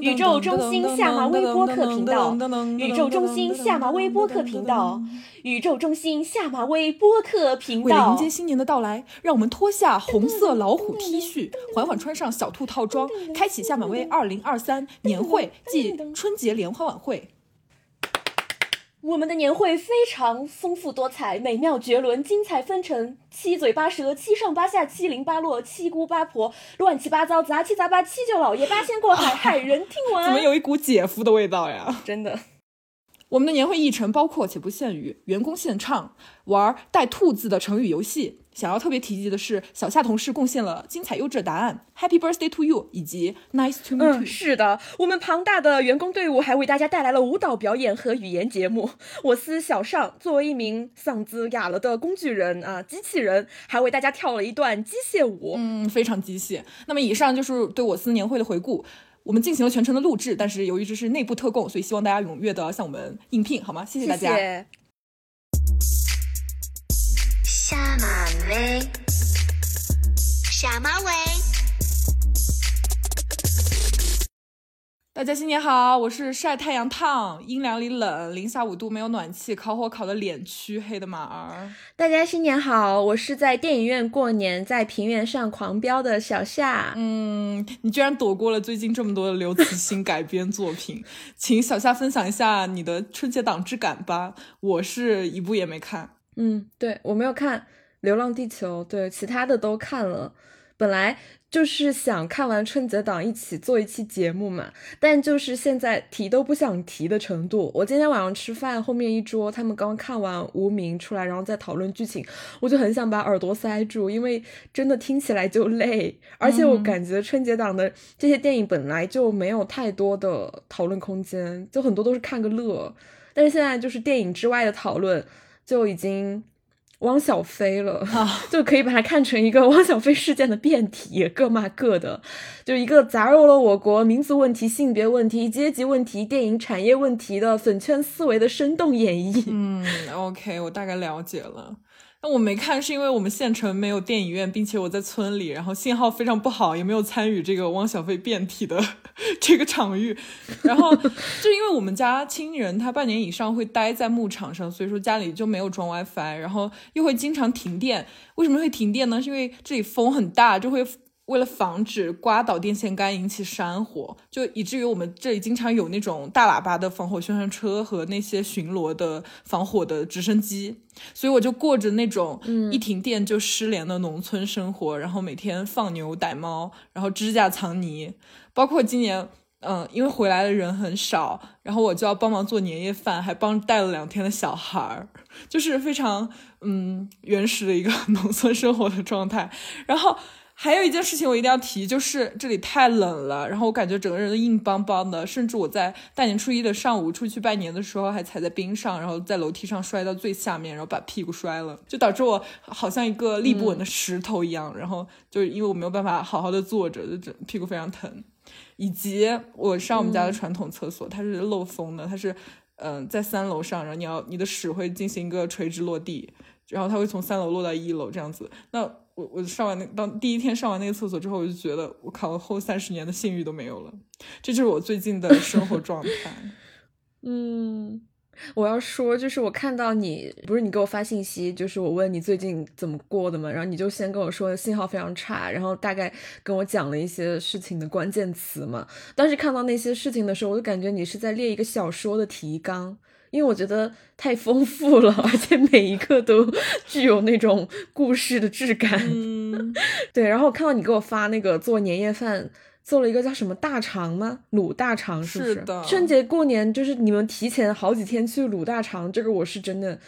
宇宙中心下马威播客频道，宇宙中心下马威播客频道，宇宙中心下马威播客频道。为了迎接新年的到来，让我们脱下红色老虎 T 恤，缓缓穿上小兔套装，开启下马威二零二三年会暨春节联欢晚会。我们的年会非常丰富多彩，美妙绝伦，精彩纷呈，七嘴八舌，七上八下，七零八落，七姑八婆，乱七八糟，杂七杂八，七舅姥爷八仙过海，骇人听闻。怎么有一股姐夫的味道呀？真的。我们的年会议程包括且不限于 员工献唱、玩带兔子的成语游戏。想要特别提及的是，小夏同事贡献了精彩优质答案，Happy Birthday to you，以及 Nice to meet you。是的，我们庞大的员工队伍还为大家带来了舞蹈表演和语言节目。我司小尚作为一名嗓子哑了的工具人啊，机器人，还为大家跳了一段机械舞，嗯，非常机械。那么以上就是对我司年会的回顾。我们进行了全程的录制，但是由于这是内部特供，所以希望大家踊跃的向我们应聘，好吗？谢谢大家。下马威，下马威。大家新年好，我是晒太阳烫，阴凉里冷，零下五度没有暖气，烤火烤的脸黢黑的马儿。大家新年好，我是在电影院过年，在平原上狂飙的小夏。嗯，你居然躲过了最近这么多的刘慈欣改编作品，请小夏分享一下你的春节档之感吧。我是一部也没看。嗯，对我没有看《流浪地球》，对其他的都看了。本来就是想看完春节档一起做一期节目嘛，但就是现在提都不想提的程度。我今天晚上吃饭，后面一桌他们刚看完《无名》出来，然后再讨论剧情，我就很想把耳朵塞住，因为真的听起来就累。而且我感觉春节档的这些电影本来就没有太多的讨论空间，就很多都是看个乐。但是现在就是电影之外的讨论。就已经汪小菲了，就可以把它看成一个 汪小菲事件的辩题，各骂各的，就一个杂糅了我国民族问题、性别问题、阶级问题、电影产业问题的粉圈思维的生动演绎。嗯，OK，我大概了解了。那我没看，是因为我们县城没有电影院，并且我在村里，然后信号非常不好，也没有参与这个汪小菲辩题的 这个场域。然后就因为我们家亲人他半年以上会待在牧场上，所以说家里就没有装 WiFi，然后又会经常停电。为什么会停电呢？是因为这里风很大，就会。为了防止刮倒电线杆引起山火，就以至于我们这里经常有那种大喇叭的防火宣传车和那些巡逻的防火的直升机，所以我就过着那种一停电就失联的农村生活，然后每天放牛逮猫，然后支架藏泥，包括今年，嗯，因为回来的人很少，然后我就要帮忙做年夜饭，还帮带了两天的小孩儿，就是非常嗯原始的一个 农村生活的状态，然后。还有一件事情我一定要提，就是这里太冷了，然后我感觉整个人都硬邦邦的，甚至我在大年初一的上午出去拜年的时候还踩在冰上，然后在楼梯上摔到最下面，然后把屁股摔了，就导致我好像一个立不稳的石头一样，然后就因为我没有办法好好的坐着，就整屁股非常疼。以及我上我们家的传统厕所，它是漏风的，它是嗯在三楼上，然后你要你的屎会进行一个垂直落地，然后它会从三楼落到一楼这样子，那。我我上完那当第一天上完那个厕所之后，我就觉得我考了后三十年的性欲都没有了，这就是我最近的生活状态。嗯，我要说就是我看到你不是你给我发信息，就是我问你最近怎么过的嘛，然后你就先跟我说信号非常差，然后大概跟我讲了一些事情的关键词嘛。当时看到那些事情的时候，我就感觉你是在列一个小说的提纲。因为我觉得太丰富了，而且每一个都 具有那种故事的质感。嗯，对。然后我看到你给我发那个做年夜饭，做了一个叫什么大肠吗？卤大肠是不是？是的。春节过年就是你们提前好几天去卤大肠，这个我是真的，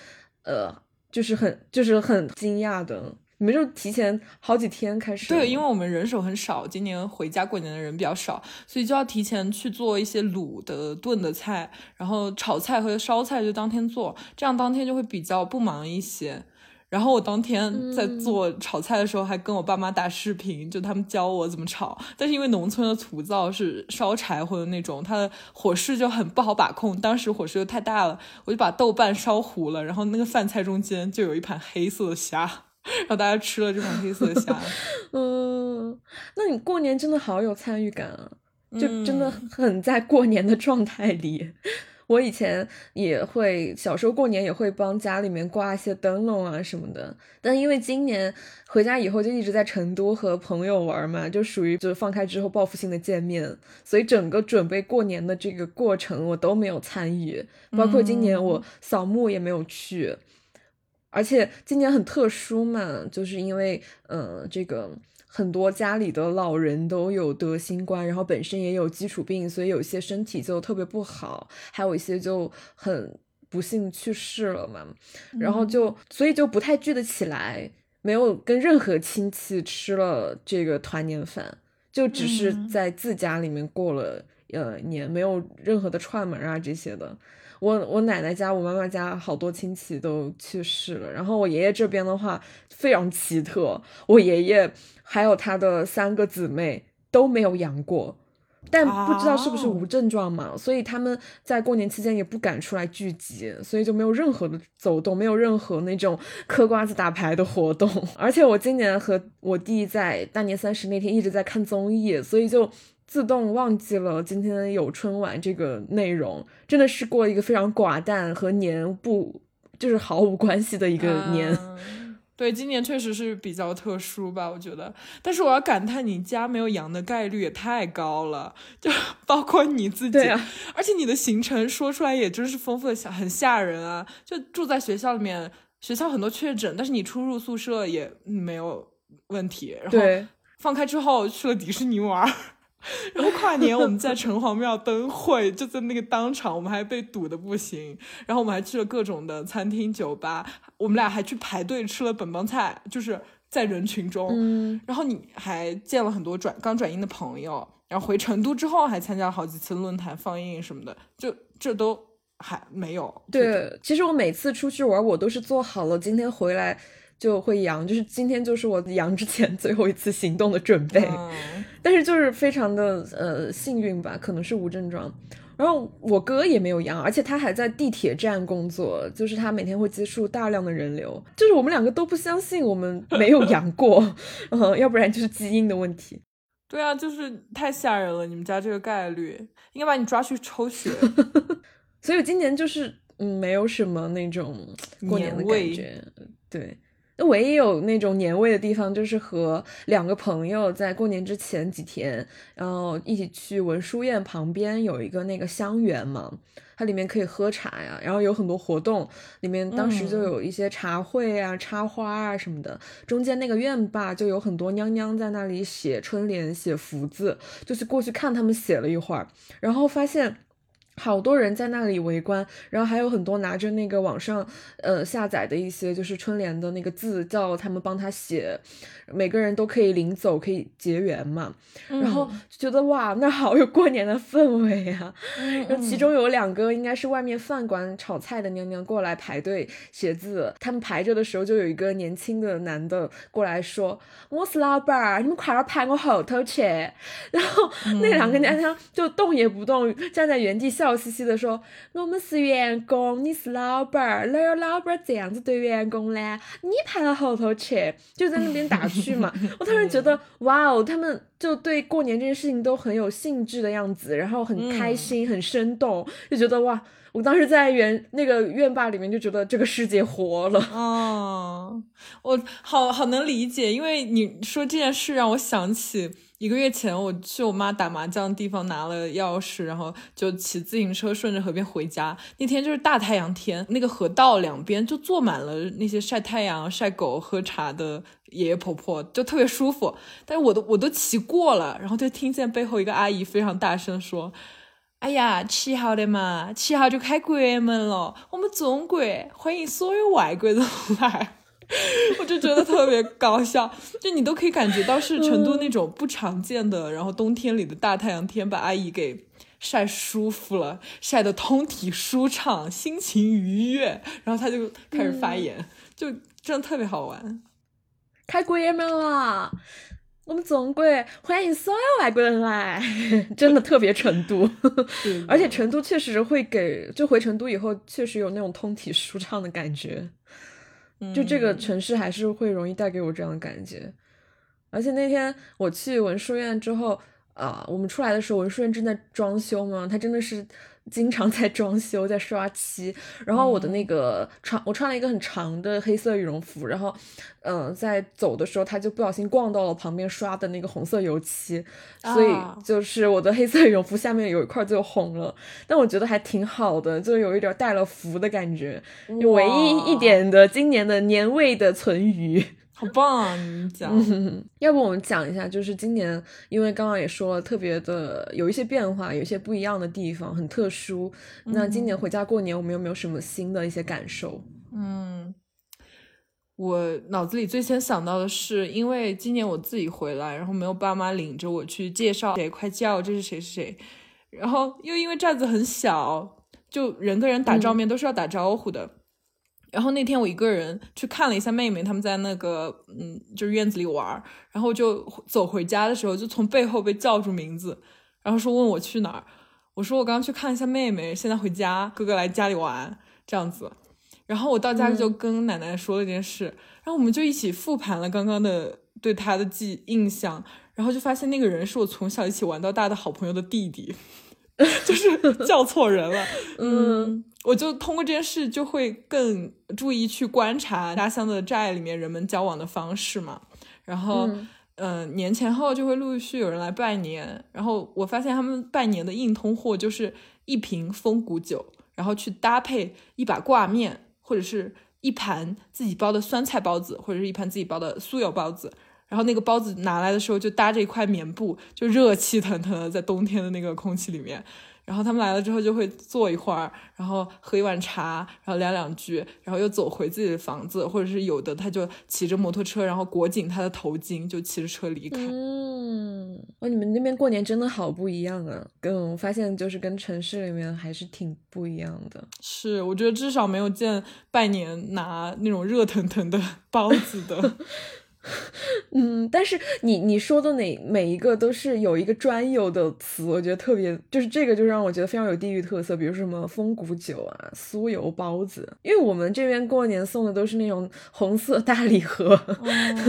呃，就是很就是很惊讶的。你们就提前好几天开始？对，因为我们人手很少，今年回家过年的人比较少，所以就要提前去做一些卤的、炖的菜，然后炒菜和烧菜就当天做，这样当天就会比较不忙一些。然后我当天在做炒菜的时候，还跟我爸妈打视频，就他们教我怎么炒。但是因为农村的土灶是烧柴火的那种，它的火势就很不好把控。当时火势又太大了，我就把豆瓣烧糊了，然后那个饭菜中间就有一盘黑色的虾。然后大家吃了这盘黑色的虾。嗯，那你过年真的好有参与感啊，就真的很在过年的状态里。我以前也会，小时候过年也会帮家里面挂一些灯笼啊什么的。但因为今年回家以后就一直在成都和朋友玩嘛，就属于就是放开之后报复性的见面，所以整个准备过年的这个过程我都没有参与，包括今年我扫墓也没有去。而且今年很特殊嘛，就是因为嗯这个。很多家里的老人都有得新冠，然后本身也有基础病，所以有些身体就特别不好，还有一些就很不幸去世了嘛。然后就所以就不太聚得起来，没有跟任何亲戚吃了这个团年饭，就只是在自家里面过了呃年，没有任何的串门啊这些的。我我奶奶家、我妈妈家好多亲戚都去世了，然后我爷爷这边的话非常奇特，我爷爷还有他的三个姊妹都没有阳过，但不知道是不是无症状嘛，所以他们在过年期间也不敢出来聚集，所以就没有任何的走动，没有任何那种嗑瓜子打牌的活动。而且我今年和我弟在大年三十那天一直在看综艺，所以就。自动忘记了今天有春晚这个内容，真的是过一个非常寡淡和年不就是毫无关系的一个年。对，今年确实是比较特殊吧，我觉得。但是我要感叹，你家没有羊的概率也太高了，就包括你自己。对啊。而且你的行程说出来也真是丰富的吓，很吓人啊！就住在学校里面，学校很多确诊，但是你出入宿舍也没有问题。然后放开之后去了迪士尼玩。然后跨年我们在城隍庙灯会，就在那个当场，我们还被堵的不行。然后我们还去了各种的餐厅、酒吧，我们俩还去排队吃了本帮菜，就是在人群中。嗯。然后你还见了很多转刚转阴的朋友，然后回成都之后还参加了好几次论坛放映什么的，就这都还没有。对，其实我每次出去玩，我都是做好了今天回来。就会阳，就是今天就是我阳之前最后一次行动的准备，但是就是非常的呃幸运吧，可能是无症状。然后我哥也没有阳，而且他还在地铁站工作，就是他每天会接触大量的人流，就是我们两个都不相信我们没有阳过，嗯，要不然就是基因的问题。对啊，就是太吓人了，你们家这个概率，应该把你抓去抽血。所以今年就是嗯，没有什么那种过年的感觉，对。唯一有那种年味的地方，就是和两个朋友在过年之前几天，然后一起去文殊院旁边有一个那个香园嘛，它里面可以喝茶呀，然后有很多活动，里面当时就有一些茶会啊、插花啊什么的。中间那个院坝就有很多娘娘在那里写春联、写福字，就是过去看他们写了一会儿，然后发现。好多人在那里围观，然后还有很多拿着那个网上呃下载的一些就是春联的那个字，叫他们帮他写，每个人都可以领走，可以结缘嘛。然后就觉得哇，那好有过年的氛围啊。然后其中有两个应该是外面饭馆炒菜的娘娘过来排队写字，他们排着的时候就有一个年轻的男的过来说：“我是老板儿，你们快点排我后头去。”然后那两个娘娘就动也不动，站在原地笑。笑嘻嘻的说：“我们是员工，你是老板儿，哪有老板儿这样子对员工呢？你排到后头去，就在那边打趣嘛。我突然觉得，哇哦，他们就对过年这件事情都很有兴致的样子，然后很开心，很生动，就觉得哇！我当时在原那个院坝里面就觉得这个世界活了。哦，我好好能理解，因为你说这件事让我想起。”一个月前，我去我妈打麻将的地方拿了钥匙，然后就骑自行车顺着河边回家。那天就是大太阳天，那个河道两边就坐满了那些晒太阳、晒狗、喝茶的爷爷婆婆，就特别舒服。但是我都我都骑过了，然后就听见背后一个阿姨非常大声说：“哎呀，七号的嘛，七号就开国门了，我们中国欢迎所有外国人来。”我就觉得特别搞笑，就你都可以感觉到是成都那种不常见的，然后冬天里的大太阳天把阿姨给晒舒服了，晒得通体舒畅，心情愉悦，然后他就开始发言，就真的特别好玩。开国门了，我们总归欢迎所有外国人来，真的特别成都，而且成都确实会给，就回成都以后确实有那种通体舒畅的感觉。就这个城市还是会容易带给我这样的感觉。而且那天我去文殊院之后，啊，我们出来的时候，文殊院正在装修嘛，它真的是。经常在装修，在刷漆。然后我的那个穿，我穿了一个很长的黑色羽绒服。然后，嗯，在走的时候，他就不小心逛到了旁边刷的那个红色油漆，所以就是我的黑色羽绒服下面有一块就红了。但我觉得还挺好的，就有一点带了福的感觉，唯一一点的今年的年味的存余。好棒啊！你讲，要不我们讲一下，就是今年，因为刚刚也说了，特别的有一些变化，有一些不一样的地方，很特殊。那今年回家过年，我们有没有什么新的一些感受？嗯，我脑子里最先想到的是，因为今年我自己回来，然后没有爸妈领着我去介绍谁，快叫这是谁是谁，然后又因为寨子很小，就人跟人打照面都是要打招呼的。然后那天我一个人去看了一下妹妹，他们在那个嗯，就是院子里玩然后就走回家的时候，就从背后被叫住名字，然后说问我去哪儿。我说我刚刚去看一下妹妹，现在回家，哥哥来家里玩这样子。然后我到家就跟奶奶说了这件事，然后我们就一起复盘了刚刚的对她的记印象，然后就发现那个人是我从小一起玩到大的好朋友的弟弟。就是叫错人了，嗯，我就通过这件事就会更注意去观察家乡的寨里面人们交往的方式嘛。然后，嗯，年前后就会陆续有人来拜年，然后我发现他们拜年的硬通货就是一瓶风骨酒，然后去搭配一把挂面或者是一盘自己包的酸菜包子，或者是一盘自己包的酥油包子。然后那个包子拿来的时候，就搭着一块棉布，就热气腾腾的在冬天的那个空气里面。然后他们来了之后就会坐一会儿，然后喝一碗茶，然后聊两句，然后又走回自己的房子，或者是有的他就骑着摩托车，然后裹紧他的头巾，就骑着车离开。嗯，哦，你们那边过年真的好不一样啊！跟我发现就是跟城市里面还是挺不一样的。是，我觉得至少没有见拜年拿那种热腾腾的 包子的。嗯，但是你你说的哪每一个都是有一个专有的词，我觉得特别，就是这个就让我觉得非常有地域特色，比如什么风骨酒啊、酥油包子，因为我们这边过年送的都是那种红色大礼盒，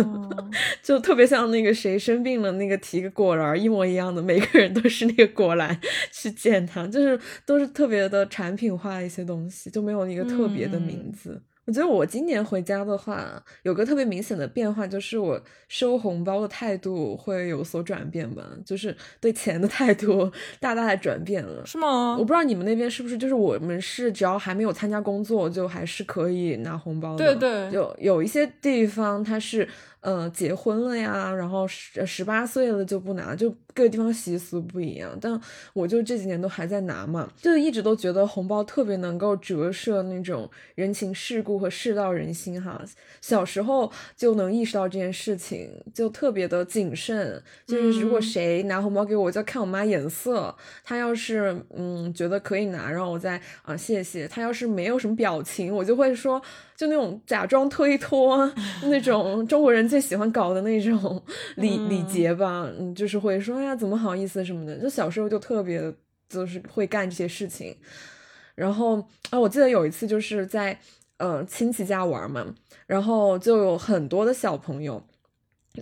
就特别像那个谁生病了那个提个果篮一模一样的，每个人都是那个果篮 去见他，就是都是特别的产品化的一些东西，就没有一个特别的名字。我觉得我今年回家的话，有个特别明显的变化，就是我收红包的态度会有所转变吧，就是对钱的态度大大的转变了，是吗？我不知道你们那边是不是，就是我们是只要还没有参加工作，就还是可以拿红包的。对对，有有一些地方它是。呃，结婚了呀，然后十十八岁了就不拿，就各个地方习俗不一样。但我就这几年都还在拿嘛，就一直都觉得红包特别能够折射那种人情世故和世道人心哈。小时候就能意识到这件事情，就特别的谨慎。就是如果谁拿红包给我，就看我妈眼色。她要是嗯觉得可以拿，然后我再啊谢谢。她要是没有什么表情，我就会说。就那种假装推脱，那种中国人最喜欢搞的那种 礼礼节吧，嗯，就是会说哎呀，怎么好意思什么的。就小时候就特别就是会干这些事情。然后啊，我记得有一次就是在呃亲戚家玩嘛，然后就有很多的小朋友。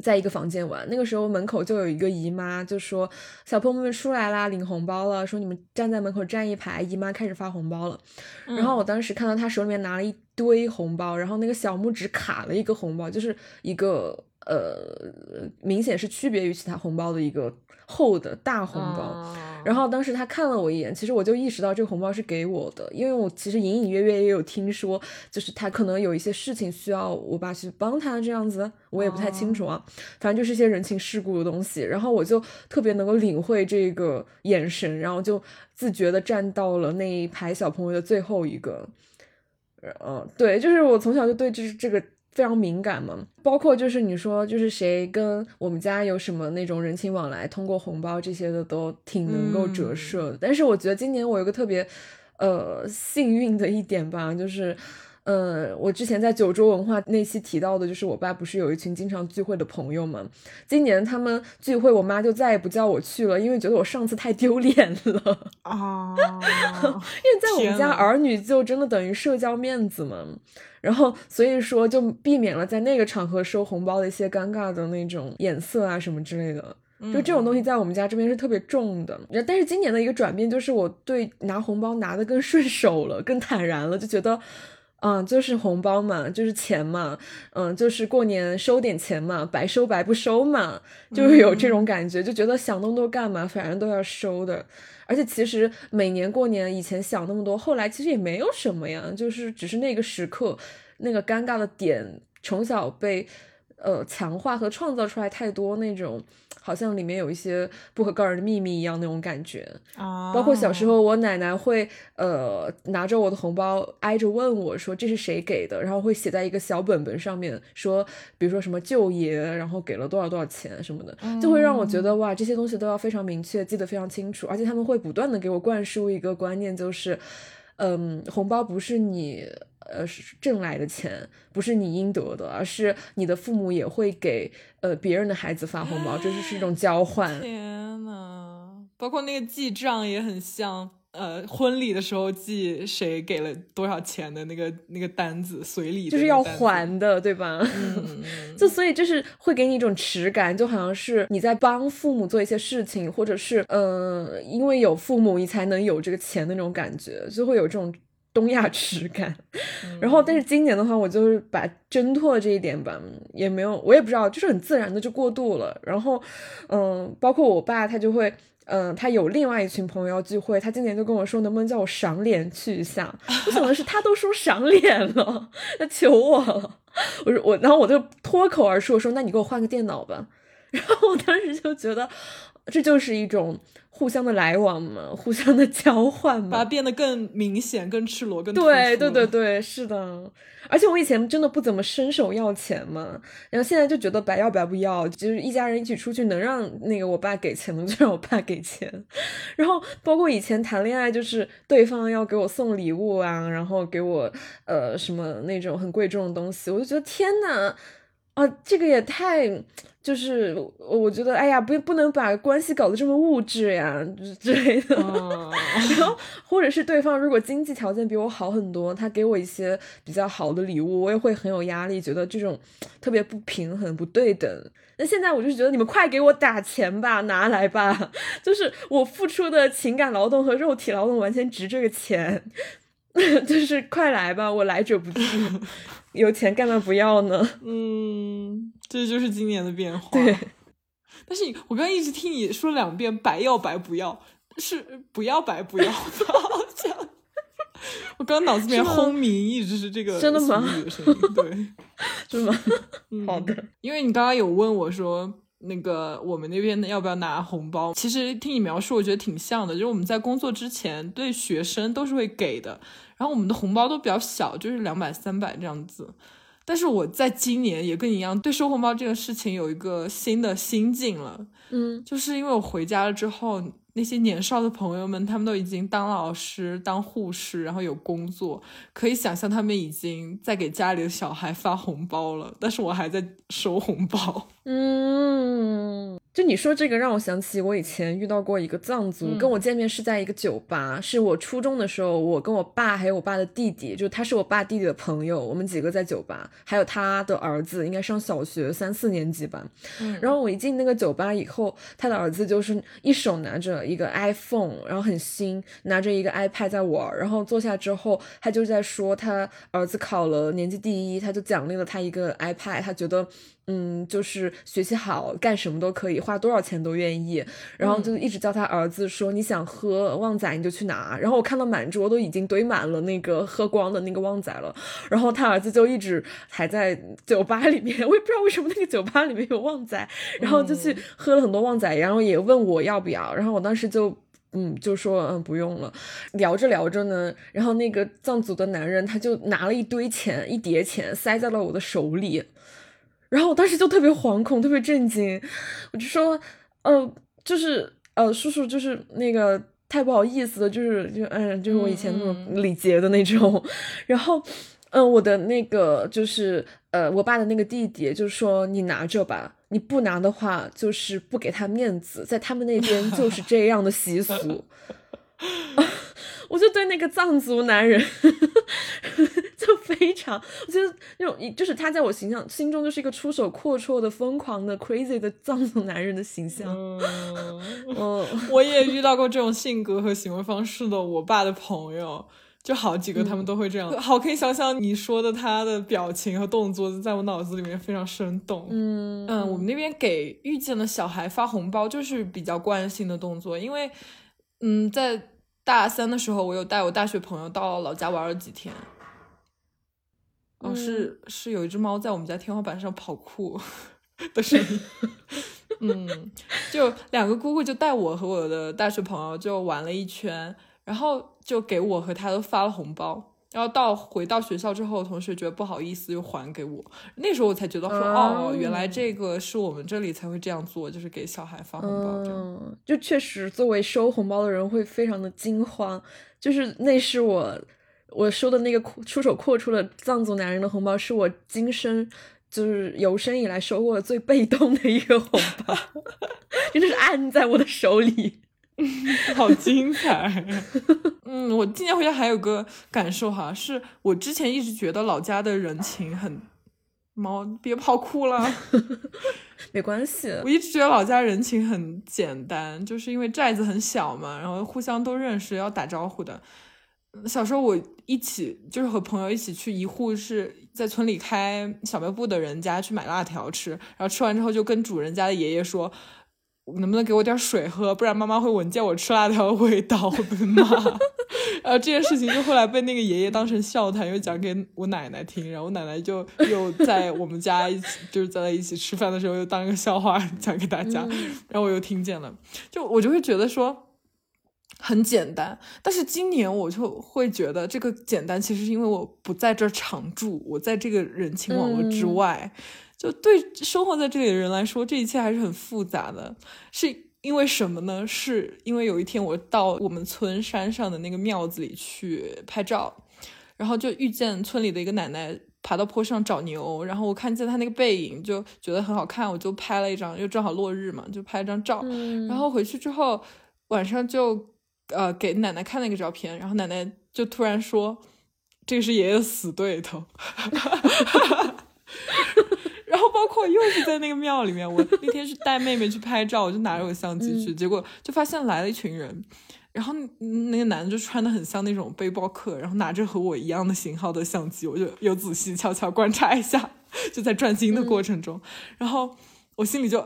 在一个房间玩，那个时候门口就有一个姨妈，就说小朋友们出来啦，领红包了，说你们站在门口站一排，姨妈开始发红包了。然后我当时看到她手里面拿了一堆红包，然后那个小拇指卡了一个红包，就是一个呃，明显是区别于其他红包的一个。厚的大红包，然后当时他看了我一眼，其实我就意识到这个红包是给我的，因为我其实隐隐约约也有听说，就是他可能有一些事情需要我爸去帮他这样子，我也不太清楚啊，反正就是一些人情世故的东西，然后我就特别能够领会这个眼神，然后就自觉的站到了那一排小朋友的最后一个，嗯，对，就是我从小就对这这个。非常敏感嘛，包括就是你说就是谁跟我们家有什么那种人情往来，通过红包这些的都挺能够折射。但是我觉得今年我有个特别，呃，幸运的一点吧，就是。呃，我之前在九州文化那期提到的，就是我爸不是有一群经常聚会的朋友吗？今年他们聚会，我妈就再也不叫我去了，因为觉得我上次太丢脸了啊。因为在我们家，儿女就真的等于社交面子嘛。然后所以说就避免了在那个场合收红包的一些尴尬的那种眼色啊什么之类的。就这种东西在我们家这边是特别重的。但是今年的一个转变就是我对拿红包拿的更顺手了，更坦然了，就觉得。嗯，就是红包嘛，就是钱嘛，嗯，就是过年收点钱嘛，白收白不收嘛，就是有这种感觉，就觉得想那么多干嘛，反正都要收的。而且其实每年过年以前想那么多，后来其实也没有什么呀，就是只是那个时刻那个尴尬的点，从小被呃强化和创造出来太多那种。好像里面有一些不可告人的秘密一样那种感觉啊！包括小时候，我奶奶会呃拿着我的红包挨着问我说这是谁给的，然后会写在一个小本本上面，说比如说什么舅爷，然后给了多少多少钱什么的，就会让我觉得哇这些东西都要非常明确，记得非常清楚，而且他们会不断的给我灌输一个观念，就是嗯红包不是你。呃，是挣来的钱，不是你应得的，而是你的父母也会给呃别人的孩子发红包，这就是一种交换。天呐，包括那个记账也很像，呃，婚礼的时候记谁给了多少钱的那个那个单子，随礼就是要还的，对吧？嗯，就所以就是会给你一种耻感，就好像是你在帮父母做一些事情，或者是呃，因为有父母你才能有这个钱的那种感觉，就会有这种。东亚耻感，然后但是今年的话，我就是把挣脱这一点吧，也没有，我也不知道，就是很自然的就过渡了。然后，嗯，包括我爸，他就会，嗯，他有另外一群朋友要聚会，他今年就跟我说，能不能叫我赏脸去一下？我想的是，他都说赏脸了，他求我了。我说我，然后我就脱口而出，我说那你给我换个电脑吧。然后我当时就觉得，这就是一种。互相的来往嘛，互相的交换嘛，把它变得更明显、更赤裸、更对对对对，是的。而且我以前真的不怎么伸手要钱嘛，然后现在就觉得白要白不要，就是一家人一起出去，能让那个我爸给钱的 就让我爸给钱。然后包括以前谈恋爱，就是对方要给我送礼物啊，然后给我呃什么那种很贵重的东西，我就觉得天呐，啊，这个也太。就是我觉得，哎呀，不不能把关系搞得这么物质呀之类的。然后，或者是对方如果经济条件比我好很多，他给我一些比较好的礼物，我也会很有压力，觉得这种特别不平衡、不对等。那现在我就觉得，你们快给我打钱吧，拿来吧，就是我付出的情感劳动和肉体劳动完全值这个钱，就是快来吧，我来者不拒。有钱干嘛不要呢？嗯，这就是今年的变化。对，但是我刚刚一直听你说两遍“白要白不要”，是不要白不要。我刚刚脑子里面轰鸣一直是这个真的吗？对，是吗？好的，因为你刚刚有问我说那个我们那边要不要拿红包，其实听你描述，我觉得挺像的，就是我们在工作之前对学生都是会给的。然后我们的红包都比较小，就是两百、三百这样子。但是我在今年也跟你一样，对收红包这个事情有一个新的心境了。嗯，就是因为我回家了之后。那些年少的朋友们，他们都已经当老师、当护士，然后有工作，可以想象他们已经在给家里的小孩发红包了。但是我还在收红包。嗯，就你说这个，让我想起我以前遇到过一个藏族，跟我见面是在一个酒吧，是我初中的时候，我跟我爸还有我爸的弟弟，就他是我爸弟弟的朋友，我们几个在酒吧，还有他的儿子，应该上小学三四年级吧。然后我一进那个酒吧以后，他的儿子就是一手拿着。一个 iPhone，然后很新，拿着一个 iPad 在玩，然后坐下之后，他就在说他儿子考了年级第一，他就奖励了他一个 iPad，他觉得。嗯，就是学习好，干什么都可以，花多少钱都愿意。然后就一直叫他儿子说：“你想喝旺仔，你就去拿。”然后我看到满桌都已经堆满了那个喝光的那个旺仔了。然后他儿子就一直还在酒吧里面，我也不知道为什么那个酒吧里面有旺仔，然后就去喝了很多旺仔，然后也问我要不要。然后我当时就嗯就说嗯不用了。聊着聊着呢，然后那个藏族的男人他就拿了一堆钱，一叠钱塞在了我的手里。然后我当时就特别惶恐，特别震惊，我就说，呃，就是呃，叔叔，就是那个太不好意思了，就是就嗯，就是我以前那种礼节的那种。然后，嗯，我的那个就是呃，我爸的那个弟弟，就说你拿着吧，你不拿的话就是不给他面子，在他们那边就是这样的习俗。我就对那个藏族男人 就非常，我觉得那种就是他在我形象心中就是一个出手阔绰的疯狂的 crazy 的藏族男人的形象。嗯，我也遇到过这种性格和行为方式的我爸的朋友。就好几个，他们都会这样，好可以想想你说的他的表情和动作，在我脑子里面非常生动。嗯嗯，我们那边给遇见的小孩发红包就是比较惯性的动作，因为嗯，在大三的时候，我有带我大学朋友到老家玩了几天。哦，是是有一只猫在我们家天花板上跑酷 的声音。嗯，就两个姑姑就带我和我的大学朋友就玩了一圈。然后就给我和他都发了红包，然后到回到学校之后，同学觉得不好意思，又还给我。那时候我才觉得说，哦，原来这个是我们这里才会这样做，就是给小孩发红包这样。就确实，作为收红包的人会非常的惊慌。就是那是我我收的那个出手阔出的藏族男人的红包，是我今生就是有生以来收过的最被动的一个红包，真的是按在我的手里。好精彩！嗯，我今年回家还有个感受哈，是我之前一直觉得老家的人情很猫，别跑酷了，没关系。我一直觉得老家人情很简单，就是因为寨子很小嘛，然后互相都认识，要打招呼的。小时候我一起就是和朋友一起去一户是在村里开小卖部的人家去买辣条吃，然后吃完之后就跟主人家的爷爷说。能不能给我点水喝？不然妈妈会闻见我吃辣条的味道，会被骂。然后这件事情就后来被那个爷爷当成笑谈，又讲给我奶奶听。然后我奶奶就又在我们家一起，就是在一起吃饭的时候，又当一个笑话讲给大家。然后我又听见了，就我就会觉得说很简单。但是今年我就会觉得这个简单，其实是因为我不在这儿常住，我在这个人情网络之外。就对生活在这里的人来说，这一切还是很复杂的。是因为什么呢？是因为有一天我到我们村山上的那个庙子里去拍照，然后就遇见村里的一个奶奶爬到坡上找牛，然后我看见她那个背影，就觉得很好看，我就拍了一张，又正好落日嘛，就拍了张照。然后回去之后晚上就呃给奶奶看那个照片，然后奶奶就突然说：“这个是爷爷死对头。”然后包括又是在那个庙里面，我那天是带妹妹去拍照，我就拿着我相机去，结果就发现来了一群人，然后那个男的就穿的很像那种背包客，然后拿着和我一样的型号的相机，我就有仔细悄悄观察一下，就在转经的过程中，然后我心里就，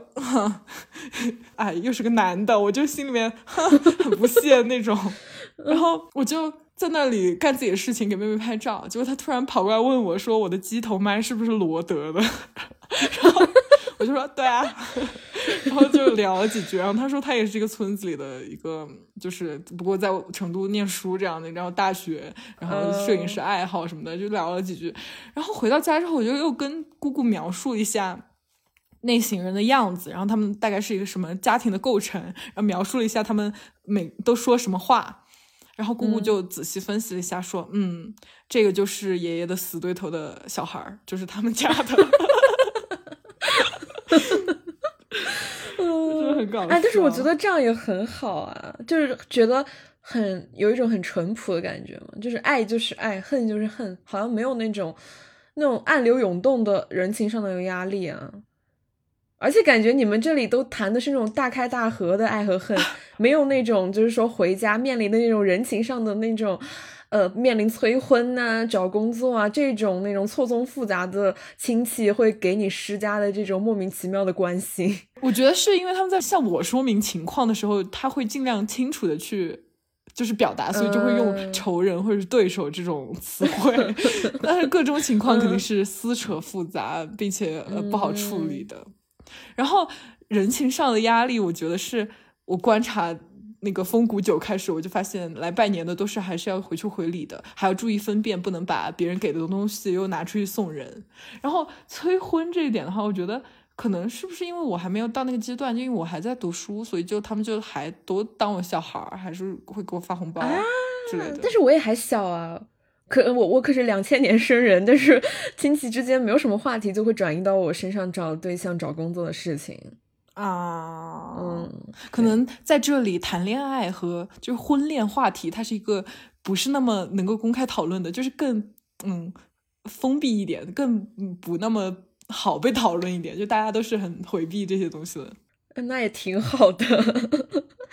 哎，又是个男的，我就心里面很不屑那种，然后我就。在那里干自己的事情，给妹妹拍照，结果他突然跑过来问我，说我的机头麦是不是罗德的？然后我就说对啊，然后就聊了几句，然后他说他也是这个村子里的一个，就是不过在成都念书这样的，然后大学，然后摄影师爱好什么的，就聊了几句。然后回到家之后，我就又跟姑姑描述一下那行人的样子，然后他们大概是一个什么家庭的构成，然后描述了一下他们每都说什么话。然后姑姑就仔细分析了一下，说：“嗯，这个就是爷爷的死对头的小孩儿，就是他们家的。”嗯，很搞笑。哎，但是我觉得这样也很好啊，就是觉得很有一种很淳朴的感觉嘛，就是爱就是爱，恨就是恨，好像没有那种那种暗流涌动的人情上的有压力啊。而且感觉你们这里都谈的是那种大开大合的爱和恨，没有那种就是说回家面临的那种人情上的那种，呃，面临催婚呐、找工作啊这种那种错综复杂的亲戚会给你施加的这种莫名其妙的关心。我觉得是因为他们在向我说明情况的时候，他会尽量清楚的去就是表达，所以就会用仇人或者是对手这种词汇。但是各种情况肯定是撕扯复杂，并且呃不好处理的。然后人情上的压力，我觉得是我观察那个风谷酒开始，我就发现来拜年的都是还是要回去回礼的，还要注意分辨，不能把别人给的东西又拿出去送人。然后催婚这一点的话，我觉得可能是不是因为我还没有到那个阶段，因为我还在读书，所以就他们就还都当我小孩儿，还是会给我发红包之类的。但是我也还小啊。可我我可是两千年生人，但是 亲戚之间没有什么话题，就会转移到我身上找对象、找工作的事情啊。嗯，可能在这里谈恋爱和就是婚恋话题，它是一个不是那么能够公开讨论的，就是更嗯封闭一点，更不那么好被讨论一点，就大家都是很回避这些东西的。那也挺好的，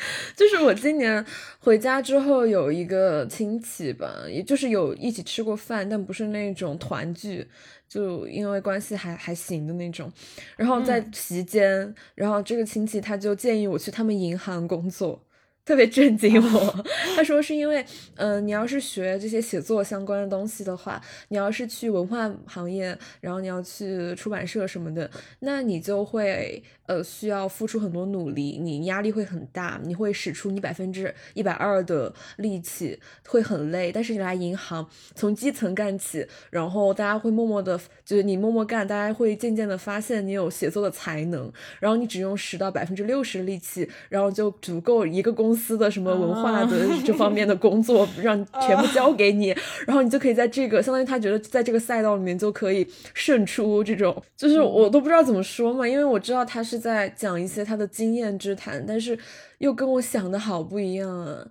就是我今年回家之后有一个亲戚吧，也就是有一起吃过饭，但不是那种团聚，就因为关系还还行的那种。然后在席间，然后这个亲戚他就建议我去他们银行工作。特别震惊我，他说是因为，嗯，你要是学这些写作相关的东西的话，你要是去文化行业，然后你要去出版社什么的，那你就会，呃，需要付出很多努力，你压力会很大，你会使出你百分之一百二的力气，会很累。但是你来银行，从基层干起，然后大家会默默的，就是你默默干，大家会渐渐的发现你有写作的才能，然后你只用十到百分之六十的力气，然后就足够一个公司。司的什么文化的这方面的工作，让 全部交给你，然后你就可以在这个相当于他觉得在这个赛道里面就可以胜出。这种就是我都不知道怎么说嘛，因为我知道他是在讲一些他的经验之谈，但是又跟我想的好不一样啊。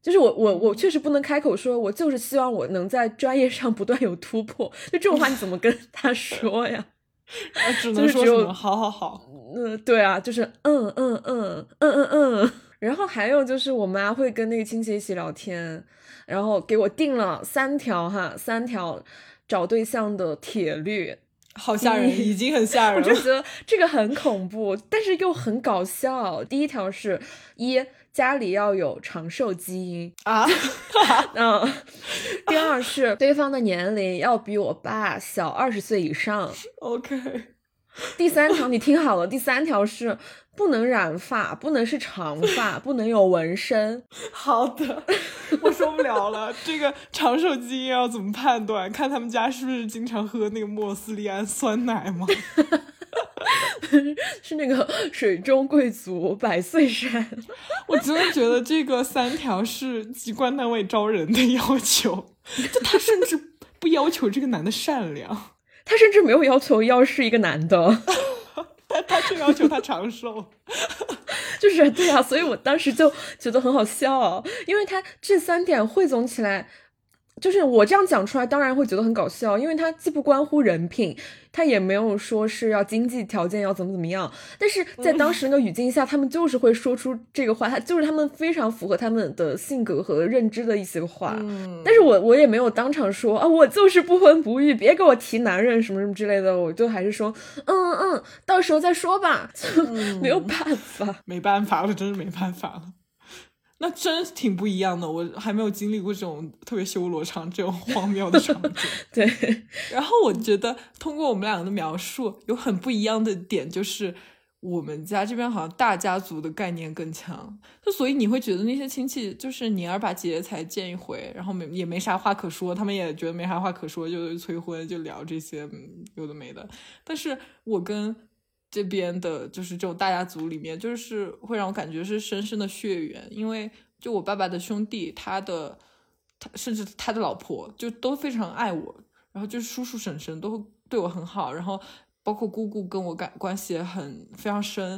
就是我我我确实不能开口说，我就是希望我能在专业上不断有突破。就这种话你怎么跟 他说呀？只能说什么好好好。嗯，对啊，就是嗯嗯嗯嗯嗯嗯。然后还有就是，我妈会跟那个亲戚一起聊天，然后给我定了三条哈，三条找对象的铁律，好吓人，已经很吓人了。我就觉得这个很恐怖，但是又很搞笑。第一条是一家里要有长寿基因啊，嗯。第二是对方的年龄要比我爸小二十岁以上。OK。第三条你听好了，第三条是。不能染发，不能是长发，不能有纹身。好的，我受不了了。这个长寿基因要怎么判断？看他们家是不是经常喝那个莫斯利安酸奶吗？是那个水中贵族百岁山。我真的觉得这个三条是机关单位招人的要求，就他甚至不要求这个男的善良，他甚至没有要求要是一个男的。他却要求他长寿，就是对啊，所以我当时就觉得很好笑，因为他这三点汇总起来。就是我这样讲出来，当然会觉得很搞笑，因为它既不关乎人品，它也没有说是要经济条件要怎么怎么样。但是在当时那个语境下，他们就是会说出这个话，他就是他们非常符合他们的性格和认知的一些话。但是我我也没有当场说啊，我就是不婚不育，别给我提男人什么什么之类的，我就还是说，嗯嗯，到时候再说吧，没有办法，没办法了，真是没办法了。那真挺不一样的，我还没有经历过这种特别修罗场这种荒谬的场景。对，然后我觉得通过我们两个的描述，有很不一样的点，就是我们家这边好像大家族的概念更强，就所以你会觉得那些亲戚就是年儿把姐才见一回，然后没也没啥话可说，他们也觉得没啥话可说，就催婚就聊这些有的没的。但是我跟这边的就是这种大家族里面，就是会让我感觉是深深的血缘，因为就我爸爸的兄弟，他的他甚至他的老婆就都非常爱我，然后就是叔叔婶婶都对我很好，然后包括姑姑跟我感关系也很非常深，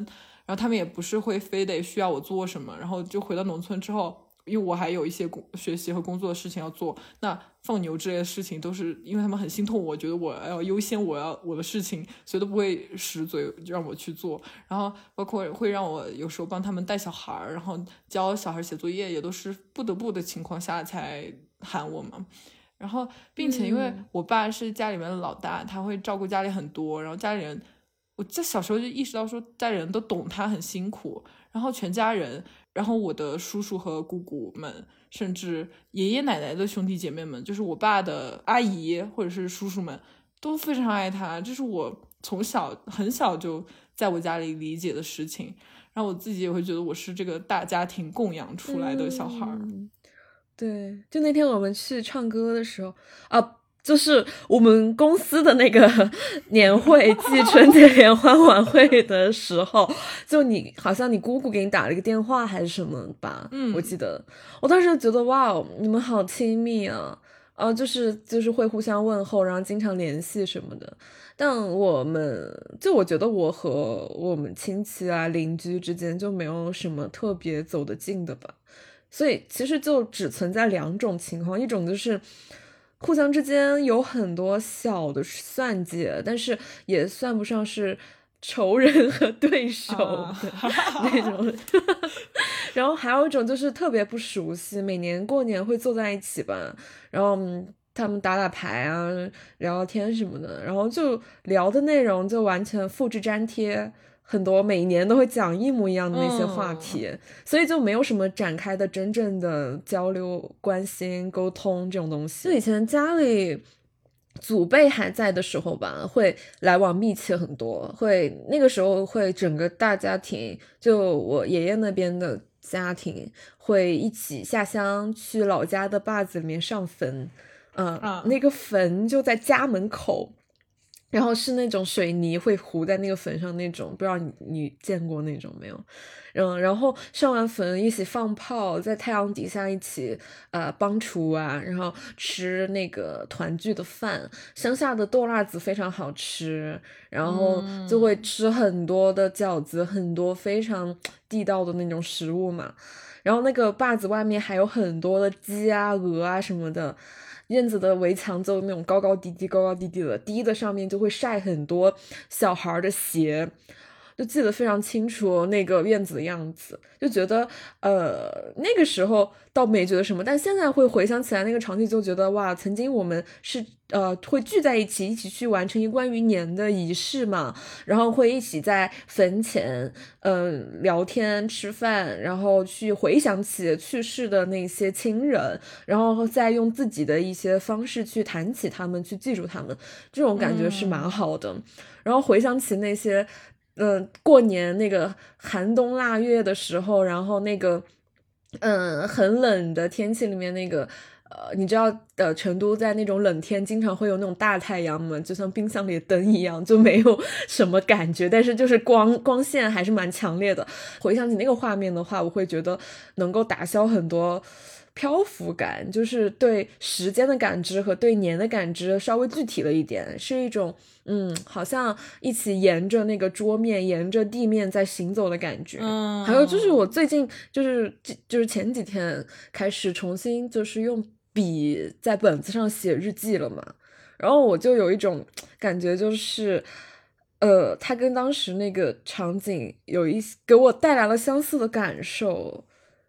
然后他们也不是会非得需要我做什么，然后就回到农村之后。因为我还有一些工学习和工作的事情要做，那放牛之类的事情都是因为他们很心痛，我觉得我要优先，我要我的事情，所以都不会使嘴让我去做。然后包括会让我有时候帮他们带小孩儿，然后教小孩写作业，也都是不得不的情况下才喊我嘛。然后并且因为我爸是家里面的老大，他会照顾家里很多，然后家里人，我在小时候就意识到说家里人都懂他很辛苦，然后全家人。然后我的叔叔和姑姑们，甚至爷爷奶奶的兄弟姐妹们，就是我爸的阿姨或者是叔叔们，都非常爱他。这是我从小很小就在我家里理解的事情。然后我自己也会觉得我是这个大家庭供养出来的小孩儿。对，就那天我们去唱歌的时候啊。就是我们公司的那个 年会暨春节联欢晚会的时候，就你好像你姑姑给你打了一个电话还是什么吧？嗯，我记得，我当时觉得哇，你们好亲密啊！呃，就是就是会互相问候，然后经常联系什么的。但我们就我觉得我和我们亲戚啊、邻居之间就没有什么特别走得近的吧。所以其实就只存在两种情况，一种就是互相之间有很多小的算计，但是也算不上是仇人和对手的那种。然后还有一种就是特别不熟悉，每年过年会坐在一起吧，然后他们打打牌啊、聊聊天什么的，然后就聊的内容就完全复制粘贴。很多每年都会讲一模一样的那些话题，所以就没有什么展开的真正的交流、关心、沟通这种东西。就以前家里祖辈还在的时候吧，会来往密切很多，会那个时候会整个大家庭，就我爷爷那边的家庭会一起下乡去老家的坝子里面上坟，嗯，那个坟就在家门口。然后是那种水泥会糊在那个坟上那种，不知道你你见过那种没有？嗯，然后上完坟一起放炮，在太阳底下一起呃帮厨啊，然后吃那个团聚的饭。乡下的豆辣子非常好吃，然后就会吃很多的饺子，很多非常地道的那种食物嘛。然后那个坝子外面还有很多的鸡啊、鹅啊什么的。院子的围墙就那种高高低低、高高低低的，低的上面就会晒很多小孩的鞋。就记得非常清楚那个院子的样子，就觉得呃那个时候倒没觉得什么，但现在会回想起来那个场景，就觉得哇，曾经我们是呃会聚在一起，一起去完成一关于年的仪式嘛，然后会一起在坟前嗯聊天吃饭，然后去回想起去世的那些亲人，然后再用自己的一些方式去谈起他们，去记住他们，这种感觉是蛮好的。然后回想起那些。嗯，过年那个寒冬腊月的时候，然后那个，嗯，很冷的天气里面，那个，呃，你知道，呃，成都在那种冷天，经常会有那种大太阳嘛，就像冰箱里的灯一样，就没有 什么感觉，但是就是光光线还是蛮强烈的。回想起那个画面的话，我会觉得能够打消很多。漂浮感就是对时间的感知和对年的感知稍微具体了一点，是一种嗯，好像一起沿着那个桌面、沿着地面在行走的感觉。嗯，还有就是我最近就是就是前几天开始重新就是用笔在本子上写日记了嘛，然后我就有一种感觉，就是呃，它跟当时那个场景有一给我带来了相似的感受。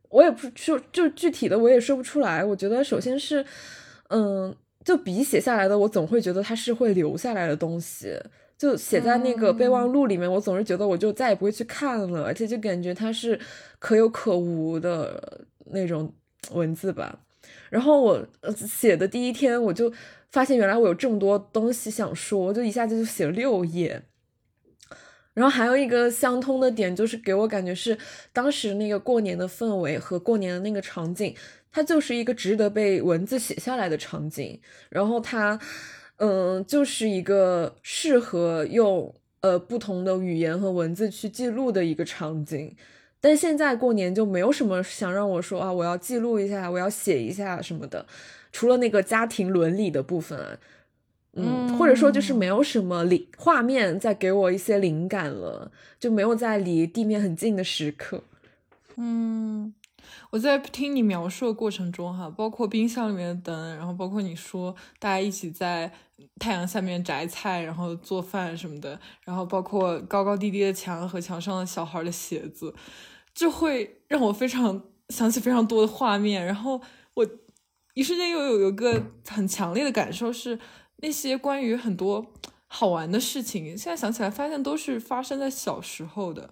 我也不说，就具体的我也说不出来。我觉得首先是，嗯，就笔写下来的，我总会觉得它是会留下来的东西。就写在那个备忘录里面，我总是觉得我就再也不会去看了，而且就感觉它是可有可无的那种文字吧。然后我写的第一天，我就发现原来我有这么多东西想说，我就一下子就写了六页。然后还有一个相通的点，就是给我感觉是当时那个过年的氛围和过年的那个场景，它就是一个值得被文字写下来的场景。然后它，嗯，就是一个适合用呃不同的语言和文字去记录的一个场景。但现在过年就没有什么想让我说啊，我要记录一下，我要写一下什么的，除了那个家庭伦理的部分。嗯，或者说就是没有什么灵画面在给我一些灵感了，就没有在离地面很近的时刻。嗯，我在听你描述的过程中，哈，包括冰箱里面的灯，然后包括你说大家一起在太阳下面摘菜，然后做饭什么的，然后包括高高低低的墙和墙上的小孩的鞋子，就会让我非常想起非常多的画面，然后我一瞬间又有一个很强烈的感受是。那些关于很多好玩的事情，现在想起来发现都是发生在小时候的。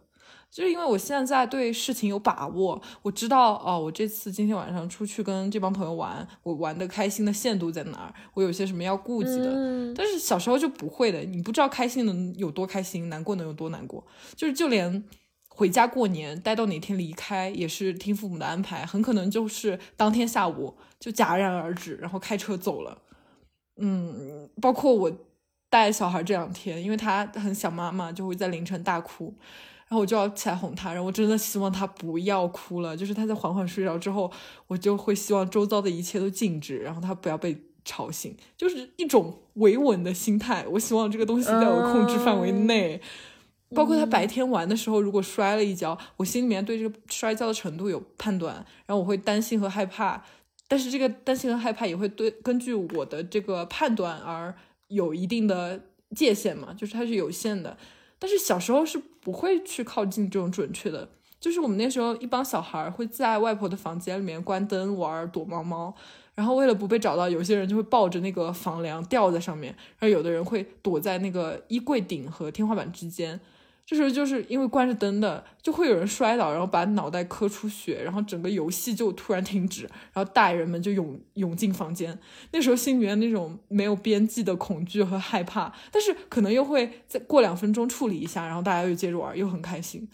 就是因为我现在对事情有把握，我知道哦，我这次今天晚上出去跟这帮朋友玩，我玩的开心的限度在哪儿，我有些什么要顾忌的。但是小时候就不会的，你不知道开心能有多开心，难过能有多难过。就是就连回家过年，待到哪天离开，也是听父母的安排，很可能就是当天下午就戛然而止，然后开车走了。嗯，包括我带小孩这两天，因为他很想妈妈，就会在凌晨大哭，然后我就要起来哄他，然后我真的希望他不要哭了，就是他在缓缓睡着之后，我就会希望周遭的一切都静止，然后他不要被吵醒，就是一种维稳的心态。我希望这个东西在我控制范围内。包括他白天玩的时候，如果摔了一跤，我心里面对这个摔跤的程度有判断，然后我会担心和害怕。但是这个担心和害怕也会对根据我的这个判断而有一定的界限嘛，就是它是有限的。但是小时候是不会去靠近这种准确的。就是我们那时候一帮小孩会在外婆的房间里面关灯玩躲猫猫，然后为了不被找到，有些人就会抱着那个房梁吊在上面，然后有的人会躲在那个衣柜顶和天花板之间。就是就是因为关着灯的，就会有人摔倒，然后把脑袋磕出血，然后整个游戏就突然停止，然后大人们就涌涌进房间。那时候心里面那种没有边际的恐惧和害怕，但是可能又会再过两分钟处理一下，然后大家又接着玩，又很开心。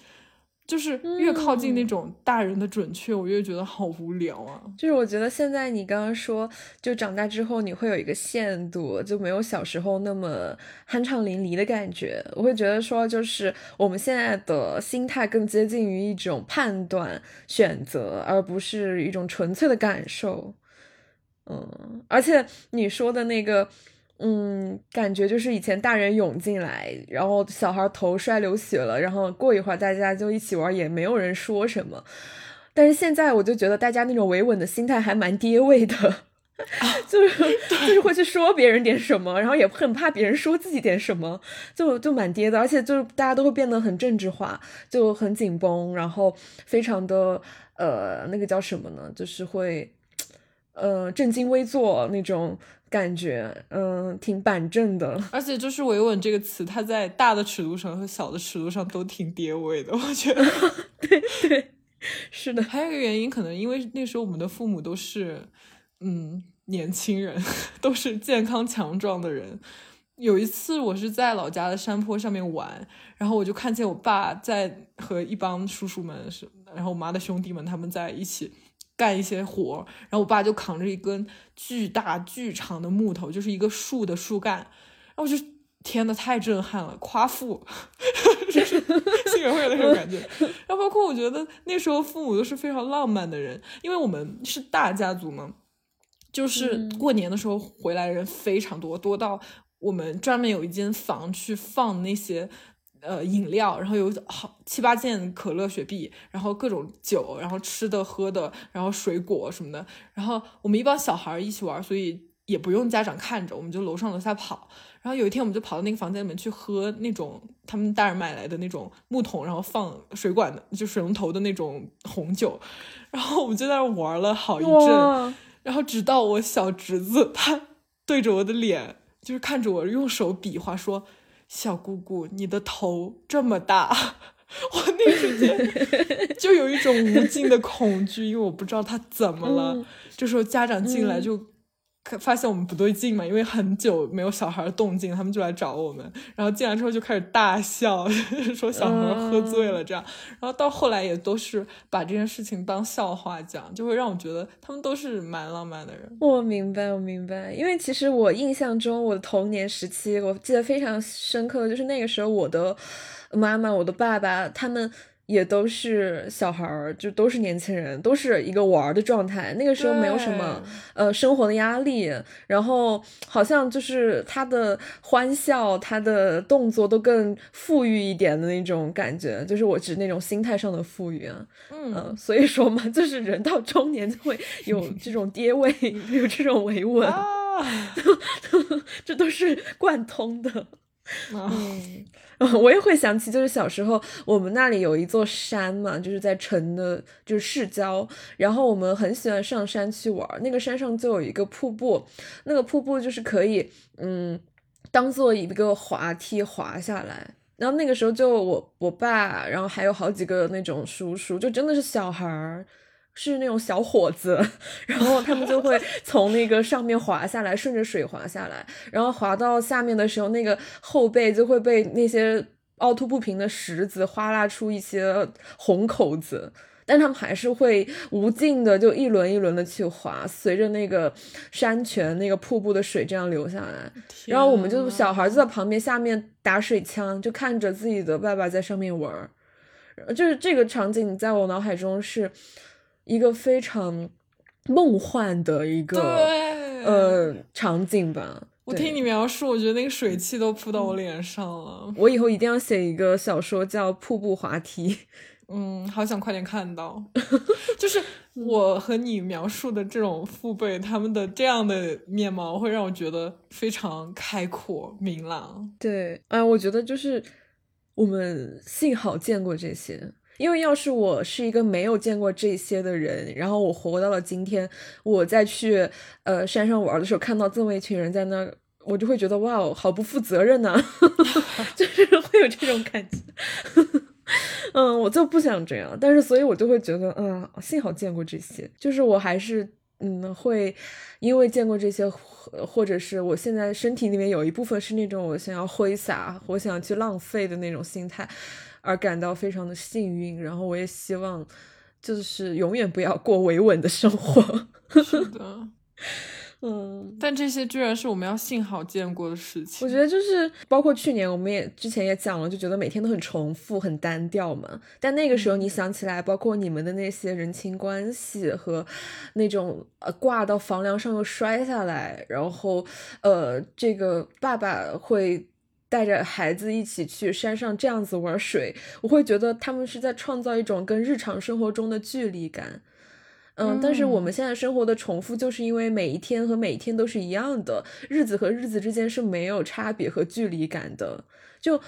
就是越靠近那种大人的准确，我越觉得好无聊啊。就是我觉得现在你刚刚说，就长大之后你会有一个限度，就没有小时候那么酣畅淋漓的感觉。我会觉得说，就是我们现在的心态更接近于一种判断、选择，而不是一种纯粹的感受。嗯，而且你说的那个。嗯，感觉就是以前大人涌进来，然后小孩头摔流血了，然后过一会儿大家就一起玩，也没有人说什么。但是现在我就觉得大家那种维稳的心态还蛮爹味的，就 是就是会去说别人点什么，然后也很怕别人说自己点什么，就就蛮爹的。而且就是大家都会变得很政治化，就很紧绷，然后非常的呃那个叫什么呢？就是会呃正襟危坐那种。感觉嗯挺板正的，而且就是“维稳”这个词，它在大的尺度上和小的尺度上都挺跌位的。我觉得，对 对，是的。还有一个原因，可能因为那时候我们的父母都是嗯年轻人，都是健康强壮的人。有一次，我是在老家的山坡上面玩，然后我就看见我爸在和一帮叔叔们是，然后我妈的兄弟们他们在一起。干一些活，然后我爸就扛着一根巨大巨长的木头，就是一个树的树干，然后我就天呐，太震撼了，夸父，就是 新人会的那种感觉。然后包括我觉得那时候父母都是非常浪漫的人，因为我们是大家族嘛，就是过年的时候回来人非常多，多到我们专门有一间房去放那些。呃，饮料，然后有好七八件可乐、雪碧，然后各种酒，然后吃的、喝的，然后水果什么的。然后我们一帮小孩一起玩，所以也不用家长看着，我们就楼上楼下跑。然后有一天，我们就跑到那个房间里面去喝那种他们大人买来的那种木桶，然后放水管的，就水龙头的那种红酒。然后我们就在那玩了好一阵，然后直到我小侄子他对着我的脸，就是看着我用手比划说。小姑姑，你的头这么大，我那瞬间就有一种无尽的恐惧，因为我不知道他怎么了。这时候家长进来就。发现我们不对劲嘛，因为很久没有小孩动静，他们就来找我们。然后进来之后就开始大笑，说小孩喝醉了这样。然后到后来也都是把这件事情当笑话讲，就会让我觉得他们都是蛮浪漫的人。我明白，我明白。因为其实我印象中，我的童年时期，我记得非常深刻的就是那个时候，我的妈妈、我的爸爸他们。也都是小孩儿，就都是年轻人，都是一个玩的状态。那个时候没有什么呃生活的压力，然后好像就是他的欢笑，他的动作都更富裕一点的那种感觉。就是我指那种心态上的富裕啊，嗯，所以说嘛，就是人到中年就会有这种跌位，有这种维稳，这都是贯通的。嗯，我也会想起，就是小时候我们那里有一座山嘛，就是在城的，就是市郊，然后我们很喜欢上山去玩。那个山上就有一个瀑布，那个瀑布就是可以，嗯，当做一个滑梯滑下来。然后那个时候就我我爸，然后还有好几个那种叔叔，就真的是小孩儿。是那种小伙子，然后他们就会 从那个上面滑下来，顺着水滑下来，然后滑到下面的时候，那个后背就会被那些凹凸不平的石子划拉出一些红口子，但他们还是会无尽的就一轮一轮的去滑，随着那个山泉、那个瀑布的水这样流下来，然后我们就小孩就在旁边下面打水枪，就看着自己的爸爸在上面玩儿，就是这个场景在我脑海中是。一个非常梦幻的一个呃场景吧。我听你描述，我觉得那个水汽都扑到我脸上了。我以后一定要写一个小说叫《瀑布滑梯》。嗯，好想快点看到。就是我和你描述的这种父辈，他们的这样的面貌，会让我觉得非常开阔明朗。对，哎，我觉得就是我们幸好见过这些，因为要是我是一个没有见过这些的人，然后我活到了今天，我再去呃山上玩的时候，看到这么一群人在那，我就会觉得哇哦，好不负责任呐，就是会有这种感觉。嗯，我就不想这样，但是所以，我就会觉得，嗯，幸好见过这些，就是我还是，嗯，会因为见过这些，或者是我现在身体里面有一部分是那种我想要挥洒，我想去浪费的那种心态，而感到非常的幸运。然后我也希望，就是永远不要过维稳的生活。是的。嗯，但这些居然是我们要幸好见过的事情。我觉得就是包括去年，我们也之前也讲了，就觉得每天都很重复、很单调嘛。但那个时候你想起来，包括你们的那些人情关系和那种呃挂到房梁上又摔下来，然后呃这个爸爸会带着孩子一起去山上这样子玩水，我会觉得他们是在创造一种跟日常生活中的距离感。嗯，但是我们现在生活的重复，就是因为每一天和每一天都是一样的，日子和日子之间是没有差别和距离感的。就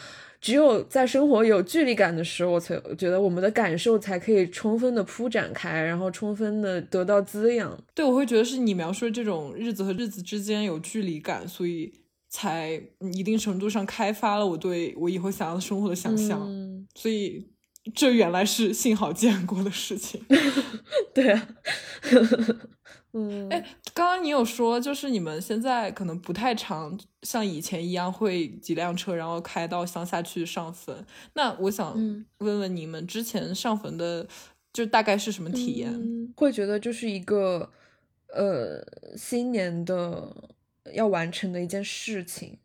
只有在生活有距离感的时候，我才觉得我们的感受才可以充分的铺展开，然后充分的得到滋养。对，我会觉得是你描述的这种日子和日子之间有距离感，所以才一定程度上开发了我对我以后想要的生活的想象。所以。这原来是幸好见过的事情，对啊，嗯，哎，刚刚你有说，就是你们现在可能不太常像以前一样会几辆车，然后开到乡下去上坟。那我想问问你们之前上坟的，就大概是什么体验？会觉得就是一个呃新年的要完成的一件事情，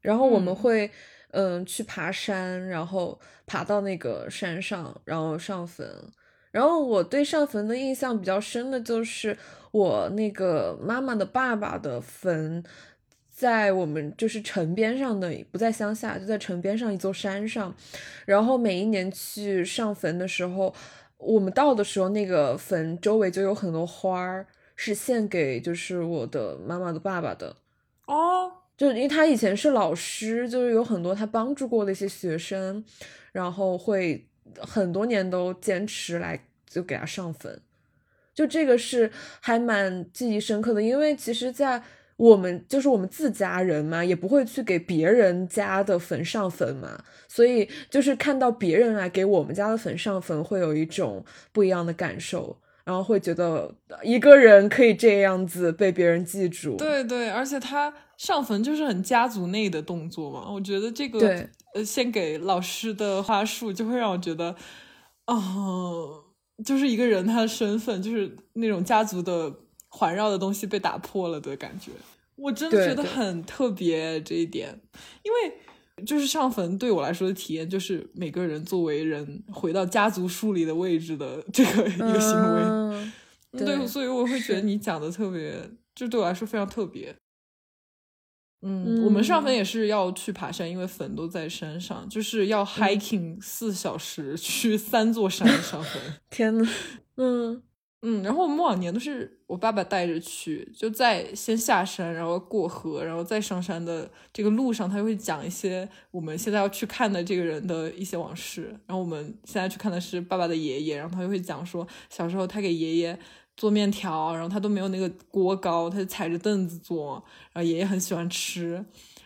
然后我们会。嗯，去爬山，然后爬到那个山上，然后上坟。然后我对上坟的印象比较深的就是我那个妈妈的爸爸的坟，在我们就是城边上的，不在乡下，就在城边上一座山上。然后每一年去上坟的时候，我们到的时候，那个坟周围就有很多花儿，是献给就是我的妈妈的爸爸的。哦。就因为他以前是老师，就是有很多他帮助过的一些学生，然后会很多年都坚持来就给他上坟，就这个是还蛮记忆深刻的。因为其实，在我们就是我们自家人嘛，也不会去给别人家的坟上坟嘛，所以就是看到别人来给我们家的坟上坟，会有一种不一样的感受。然后会觉得一个人可以这样子被别人记住，对对，而且他上坟就是很家族内的动作嘛。我觉得这个呃献给老师的花束就会让我觉得，哦，就是一个人他的身份就是那种家族的环绕的东西被打破了的感觉。我真的觉得很特别这一点，因为。就是上坟对我来说的体验，就是每个人作为人回到家族树立的位置的 这个一个行为。对，所以我会觉得你讲的特别，就对我来说非常特别。嗯，我们上坟也是要去爬山，因为坟都在山上，就是要 hiking 四小时 去三座山上坟。天呐，嗯。嗯，然后我们往年都是我爸爸带着去，就在先下山，然后过河，然后再上山的这个路上，他就会讲一些我们现在要去看的这个人的一些往事。然后我们现在去看的是爸爸的爷爷，然后他就会讲说，小时候他给爷爷做面条，然后他都没有那个锅高，他就踩着凳子做，然后爷爷很喜欢吃。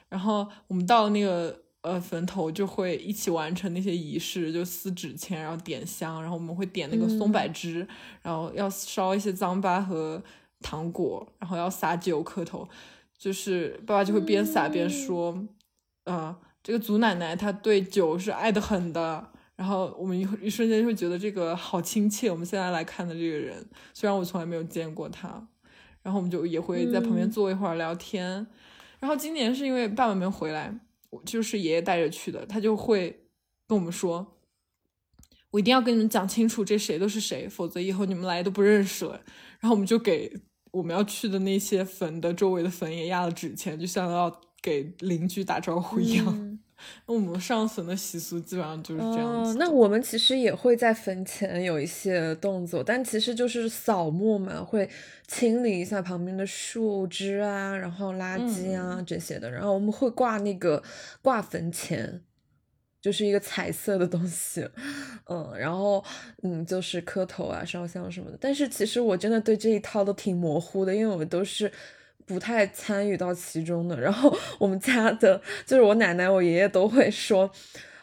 然后我们到那个。呃，坟头就会一起完成那些仪式，就撕纸钱，然后点香，然后我们会点那个松柏枝，然后要烧一些糌粑和糖果，然后要撒酒磕头，就是爸爸就会边撒边说，啊，这个祖奶奶她对酒是爱的很的，然后我们一一瞬间就会觉得这个好亲切。我们现在来看的这个人，虽然我从来没有见过他，然后我们就也会在旁边坐一会儿聊天。然后今年是因为爸爸没回来。就是爷爷带着去的，他就会跟我们说：“我一定要跟你们讲清楚，这谁都是谁，否则以后你们来都不认识了。”然后我们就给我们要去的那些坟的周围的坟也压了纸钱，就像要给邻居打招呼一样。我们上坟的习俗基本上就是这样子。那我们其实也会在坟前有一些动作，但其实就是扫墓嘛，会清理一下旁边的树枝啊，然后垃圾啊这些的。然后我们会挂那个挂坟前，就是一个彩色的东西，嗯，然后嗯就是磕头啊、烧香什么的。但是其实我真的对这一套都挺模糊的，因为我都是。不太参与到其中的，然后我们家的，就是我奶奶、我爷爷都会说，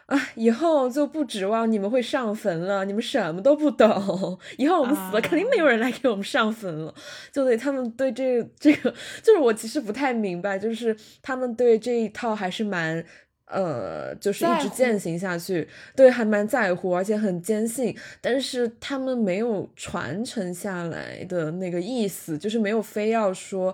啊，以后就不指望你们会上坟了，你们什么都不懂，以后我们死了，肯定没有人来给我们上坟了。就对他们对这这个，就是我其实不太明白，就是他们对这一套还是蛮，呃，就是一直践行下去，对，还蛮在乎，而且很坚信，但是他们没有传承下来的那个意思，就是没有非要说。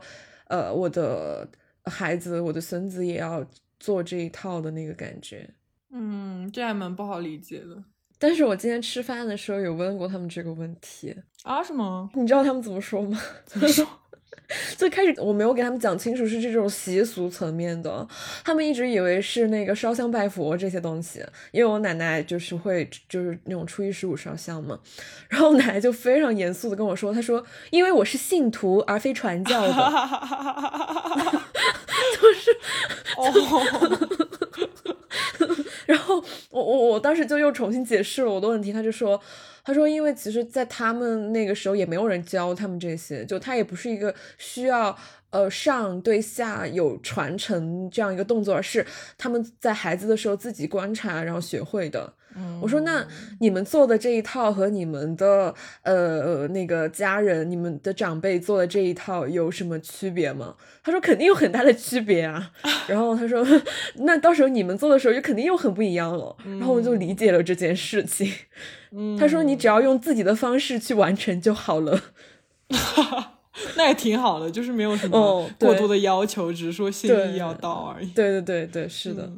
呃，我的孩子，我的孙子也要做这一套的那个感觉，嗯，这还蛮不好理解的。但是我今天吃饭的时候有问过他们这个问题啊？什么？你知道他们怎么说吗？怎么说？最开始我没有给他们讲清楚是这种习俗层面的，他们一直以为是那个烧香拜佛这些东西，因为我奶奶就是会就是那种初一十五烧香嘛，然后我奶奶就非常严肃的跟我说，她说因为我是信徒而非传教的，就是哦，然后我我我当时就又重新解释了我的问题，他就说。他说：“因为其实，在他们那个时候也没有人教他们这些，就他也不是一个需要呃上对下有传承这样一个动作，而是他们在孩子的时候自己观察然后学会的。”我说：“那你们做的这一套和你们的呃那个家人、你们的长辈做的这一套有什么区别吗？”他说：“肯定有很大的区别啊。”然后他说：“那到时候你们做的时候，就肯定又很不一样了。”然后我就理解了这件事情。他说：“你只要用自己的方式去完成就好了。”那也挺好的，就是没有什么过多的要求，只是说心意要到而已。对对对对，是的。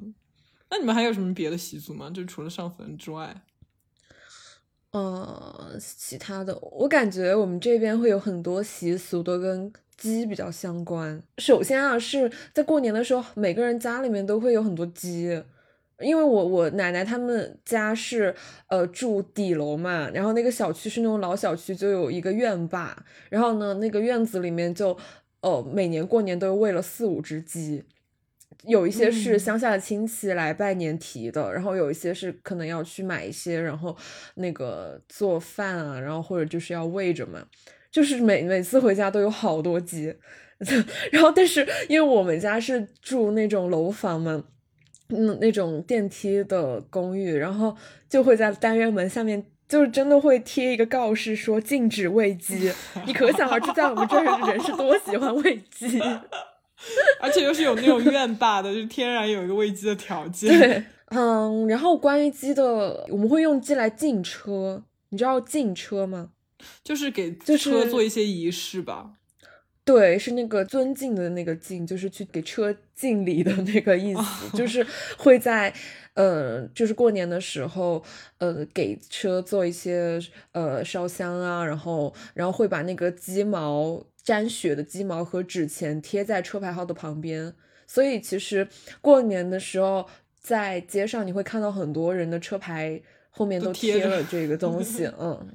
那你们还有什么别的习俗吗？就除了上坟之外，呃，其他的，我感觉我们这边会有很多习俗都跟鸡比较相关。首先啊，是在过年的时候，每个人家里面都会有很多鸡。因为我我奶奶他们家是呃住底楼嘛，然后那个小区是那种老小区，就有一个院坝，然后呢那个院子里面就哦每年过年都喂了四五只鸡，有一些是乡下的亲戚来拜年提的，然后有一些是可能要去买一些，然后那个做饭啊，然后或者就是要喂着嘛，就是每每次回家都有好多鸡，然后但是因为我们家是住那种楼房嘛。嗯，那种电梯的公寓，然后就会在单元门下面，就是真的会贴一个告示说禁止喂鸡。你可想而知，在我们这儿的人是多喜欢喂鸡，而且又是有那种院坝的，就天然有一个喂鸡的条件。对，嗯，然后关于鸡的，我们会用鸡来进车，你知道进车吗？就是给车做一些仪式吧。对，是那个尊敬的那个敬，就是去给车敬礼的那个意思，就是会在，呃，就是过年的时候，呃，给车做一些呃烧香啊，然后，然后会把那个鸡毛沾血的鸡毛和纸钱贴在车牌号的旁边，所以其实过年的时候，在街上你会看到很多人的车牌后面都贴了这个东西，嗯。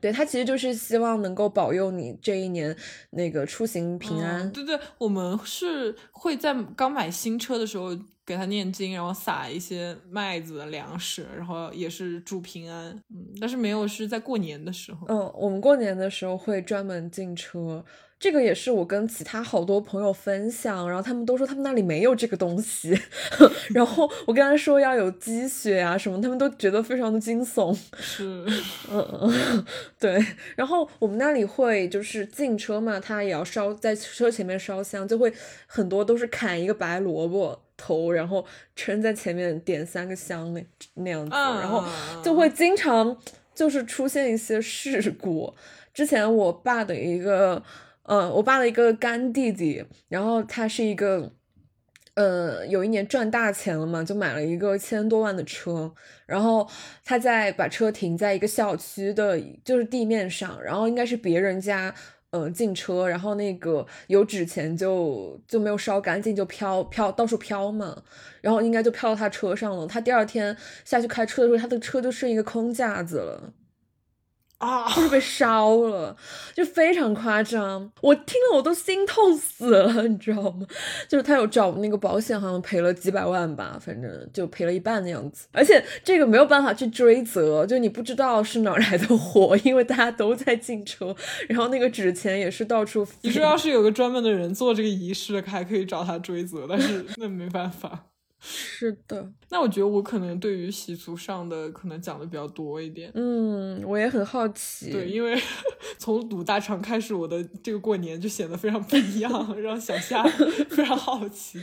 对他其实就是希望能够保佑你这一年那个出行平安。对对，我们是会在刚买新车的时候给他念经，然后撒一些麦子、粮食，然后也是祝平安。嗯，但是没有是在过年的时候。嗯，我们过年的时候会专门进车。这个也是我跟其他好多朋友分享，然后他们都说他们那里没有这个东西，然后我跟他说要有积雪啊什么，他们都觉得非常的惊悚。是，嗯，对。然后我们那里会就是进车嘛，他也要烧在车前面烧香，就会很多都是砍一个白萝卜头，然后撑在前面点三个香那那样子，然后就会经常就是出现一些事故。之前我爸的一个。嗯，我爸的一个干弟弟，然后他是一个，呃，有一年赚大钱了嘛，就买了一个千多万的车，然后他在把车停在一个小区的，就是地面上，然后应该是别人家，呃进车，然后那个有纸钱就就没有烧干净，就飘飘到处飘嘛，然后应该就飘到他车上了。他第二天下去开车的时候，他的车就剩一个空架子了。啊，就是被烧了，就非常夸张。我听了我都心痛死了，你知道吗？就是他有找那个保险，好像赔了几百万吧，反正就赔了一半的样子。而且这个没有办法去追责，就你不知道是哪来的火，因为大家都在进车，然后那个纸钱也是到处。你说要是有个专门的人做这个仪式，还可以找他追责，但是那没办法。是的，那我觉得我可能对于习俗上的可能讲的比较多一点。嗯，我也很好奇。对，因为 从卤大肠开始，我的这个过年就显得非常不一样，让小夏 非常好奇。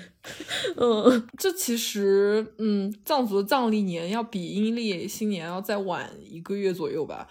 嗯，这其实，嗯，藏族的藏历年要比阴历新年要再晚一个月左右吧。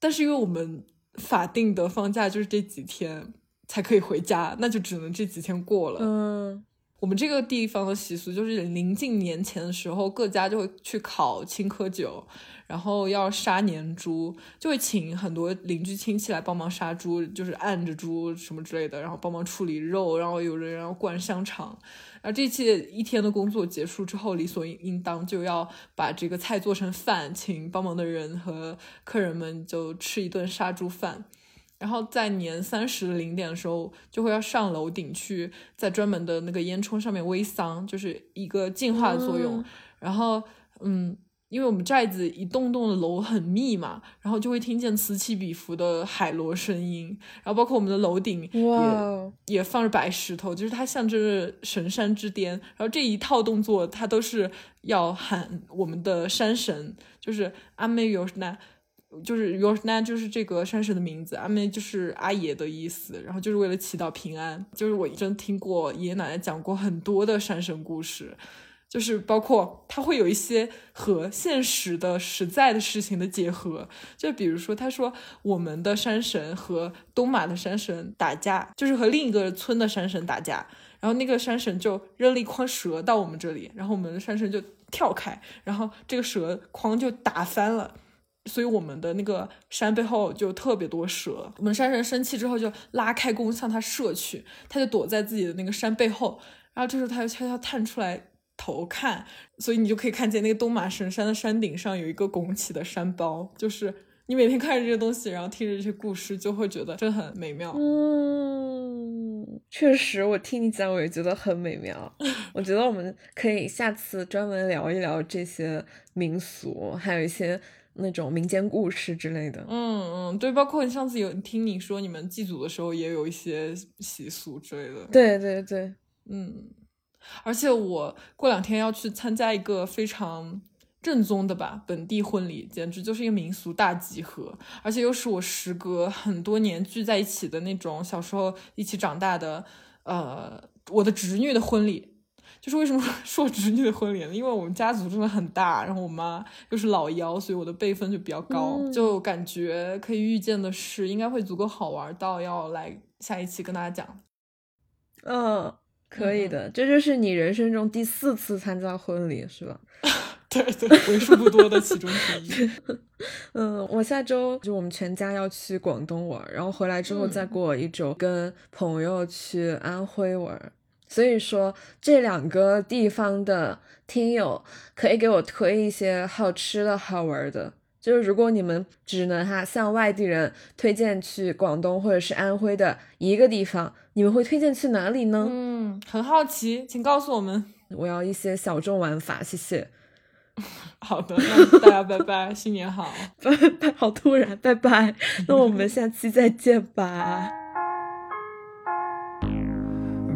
但是因为我们法定的放假就是这几天才可以回家，那就只能这几天过了。嗯。我们这个地方的习俗就是临近年前的时候，各家就会去烤青稞酒，然后要杀年猪，就会请很多邻居亲戚来帮忙杀猪，就是按着猪什么之类的，然后帮忙处理肉，然后有人要灌香肠。然后这期一天的工作结束之后，理所应当就要把这个菜做成饭，请帮忙的人和客人们就吃一顿杀猪饭。然后在年三十零点的时候，就会要上楼顶去，在专门的那个烟囱上面煨桑，就是一个净化的作用。然后，嗯，因为我们寨子一栋栋的楼很密嘛，然后就会听见此起彼伏的海螺声音。然后，包括我们的楼顶也也放着白石头，就是它象征着神山之巅。然后这一套动作，它都是要喊我们的山神，就是阿妹有那。就是 Your Nan 就是这个山神的名字，阿妹就是阿爷的意思，然后就是为了祈祷平安。就是我真听过爷爷奶奶讲过很多的山神故事，就是包括他会有一些和现实的实在的事情的结合，就比如说他说我们的山神和东马的山神打架，就是和另一个村的山神打架，然后那个山神就扔了一筐蛇到我们这里，然后我们的山神就跳开，然后这个蛇筐就打翻了。所以我们的那个山背后就特别多蛇。我们山神生气之后就拉开弓向他射去，他就躲在自己的那个山背后。然后这时候他就悄悄探出来头看，所以你就可以看见那个东马神山的山顶上有一个拱起的山包。就是你每天看着这些东西，然后听着这些故事，就会觉得真的很美妙。嗯，确实，我听你讲我也觉得很美妙。我觉得我们可以下次专门聊一聊这些民俗，还有一些。那种民间故事之类的，嗯嗯，对，包括你上次有听你说你们祭祖的时候也有一些习俗之类的，对对对，嗯，而且我过两天要去参加一个非常正宗的吧本地婚礼，简直就是一个民俗大集合，而且又是我时隔很多年聚在一起的那种小时候一起长大的，呃，我的侄女的婚礼。就是为什么 说侄女的婚礼呢？因为我们家族真的很大，然后我妈又是老幺，所以我的辈分就比较高，就感觉可以预见的是，应该会足够好玩到要来下一期跟大家讲。嗯，可以的，这就是你人生中第四次参加婚礼，是吧？对对，为数不多的其中之一。嗯，我下周就我们全家要去广东玩，然后回来之后再过一周跟朋友去安徽玩。所以说，这两个地方的听友可以给我推一些好吃的好玩的。就是如果你们只能哈向外地人推荐去广东或者是安徽的一个地方，你们会推荐去哪里呢？嗯，很好奇，请告诉我们。我要一些小众玩法，谢谢。好的，那大家拜拜，新年好。拜 拜，好突然，拜拜。那我们下期再见吧。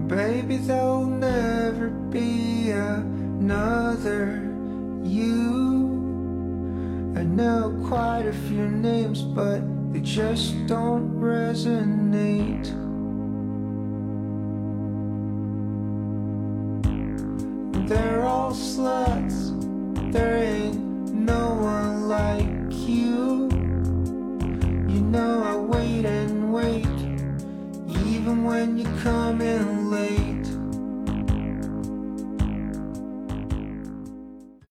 Baby, there'll never be another you. I know quite a few names, but they just don't resonate. They're all sluts, there ain't no one like you. You know I wait and wait even when you come in late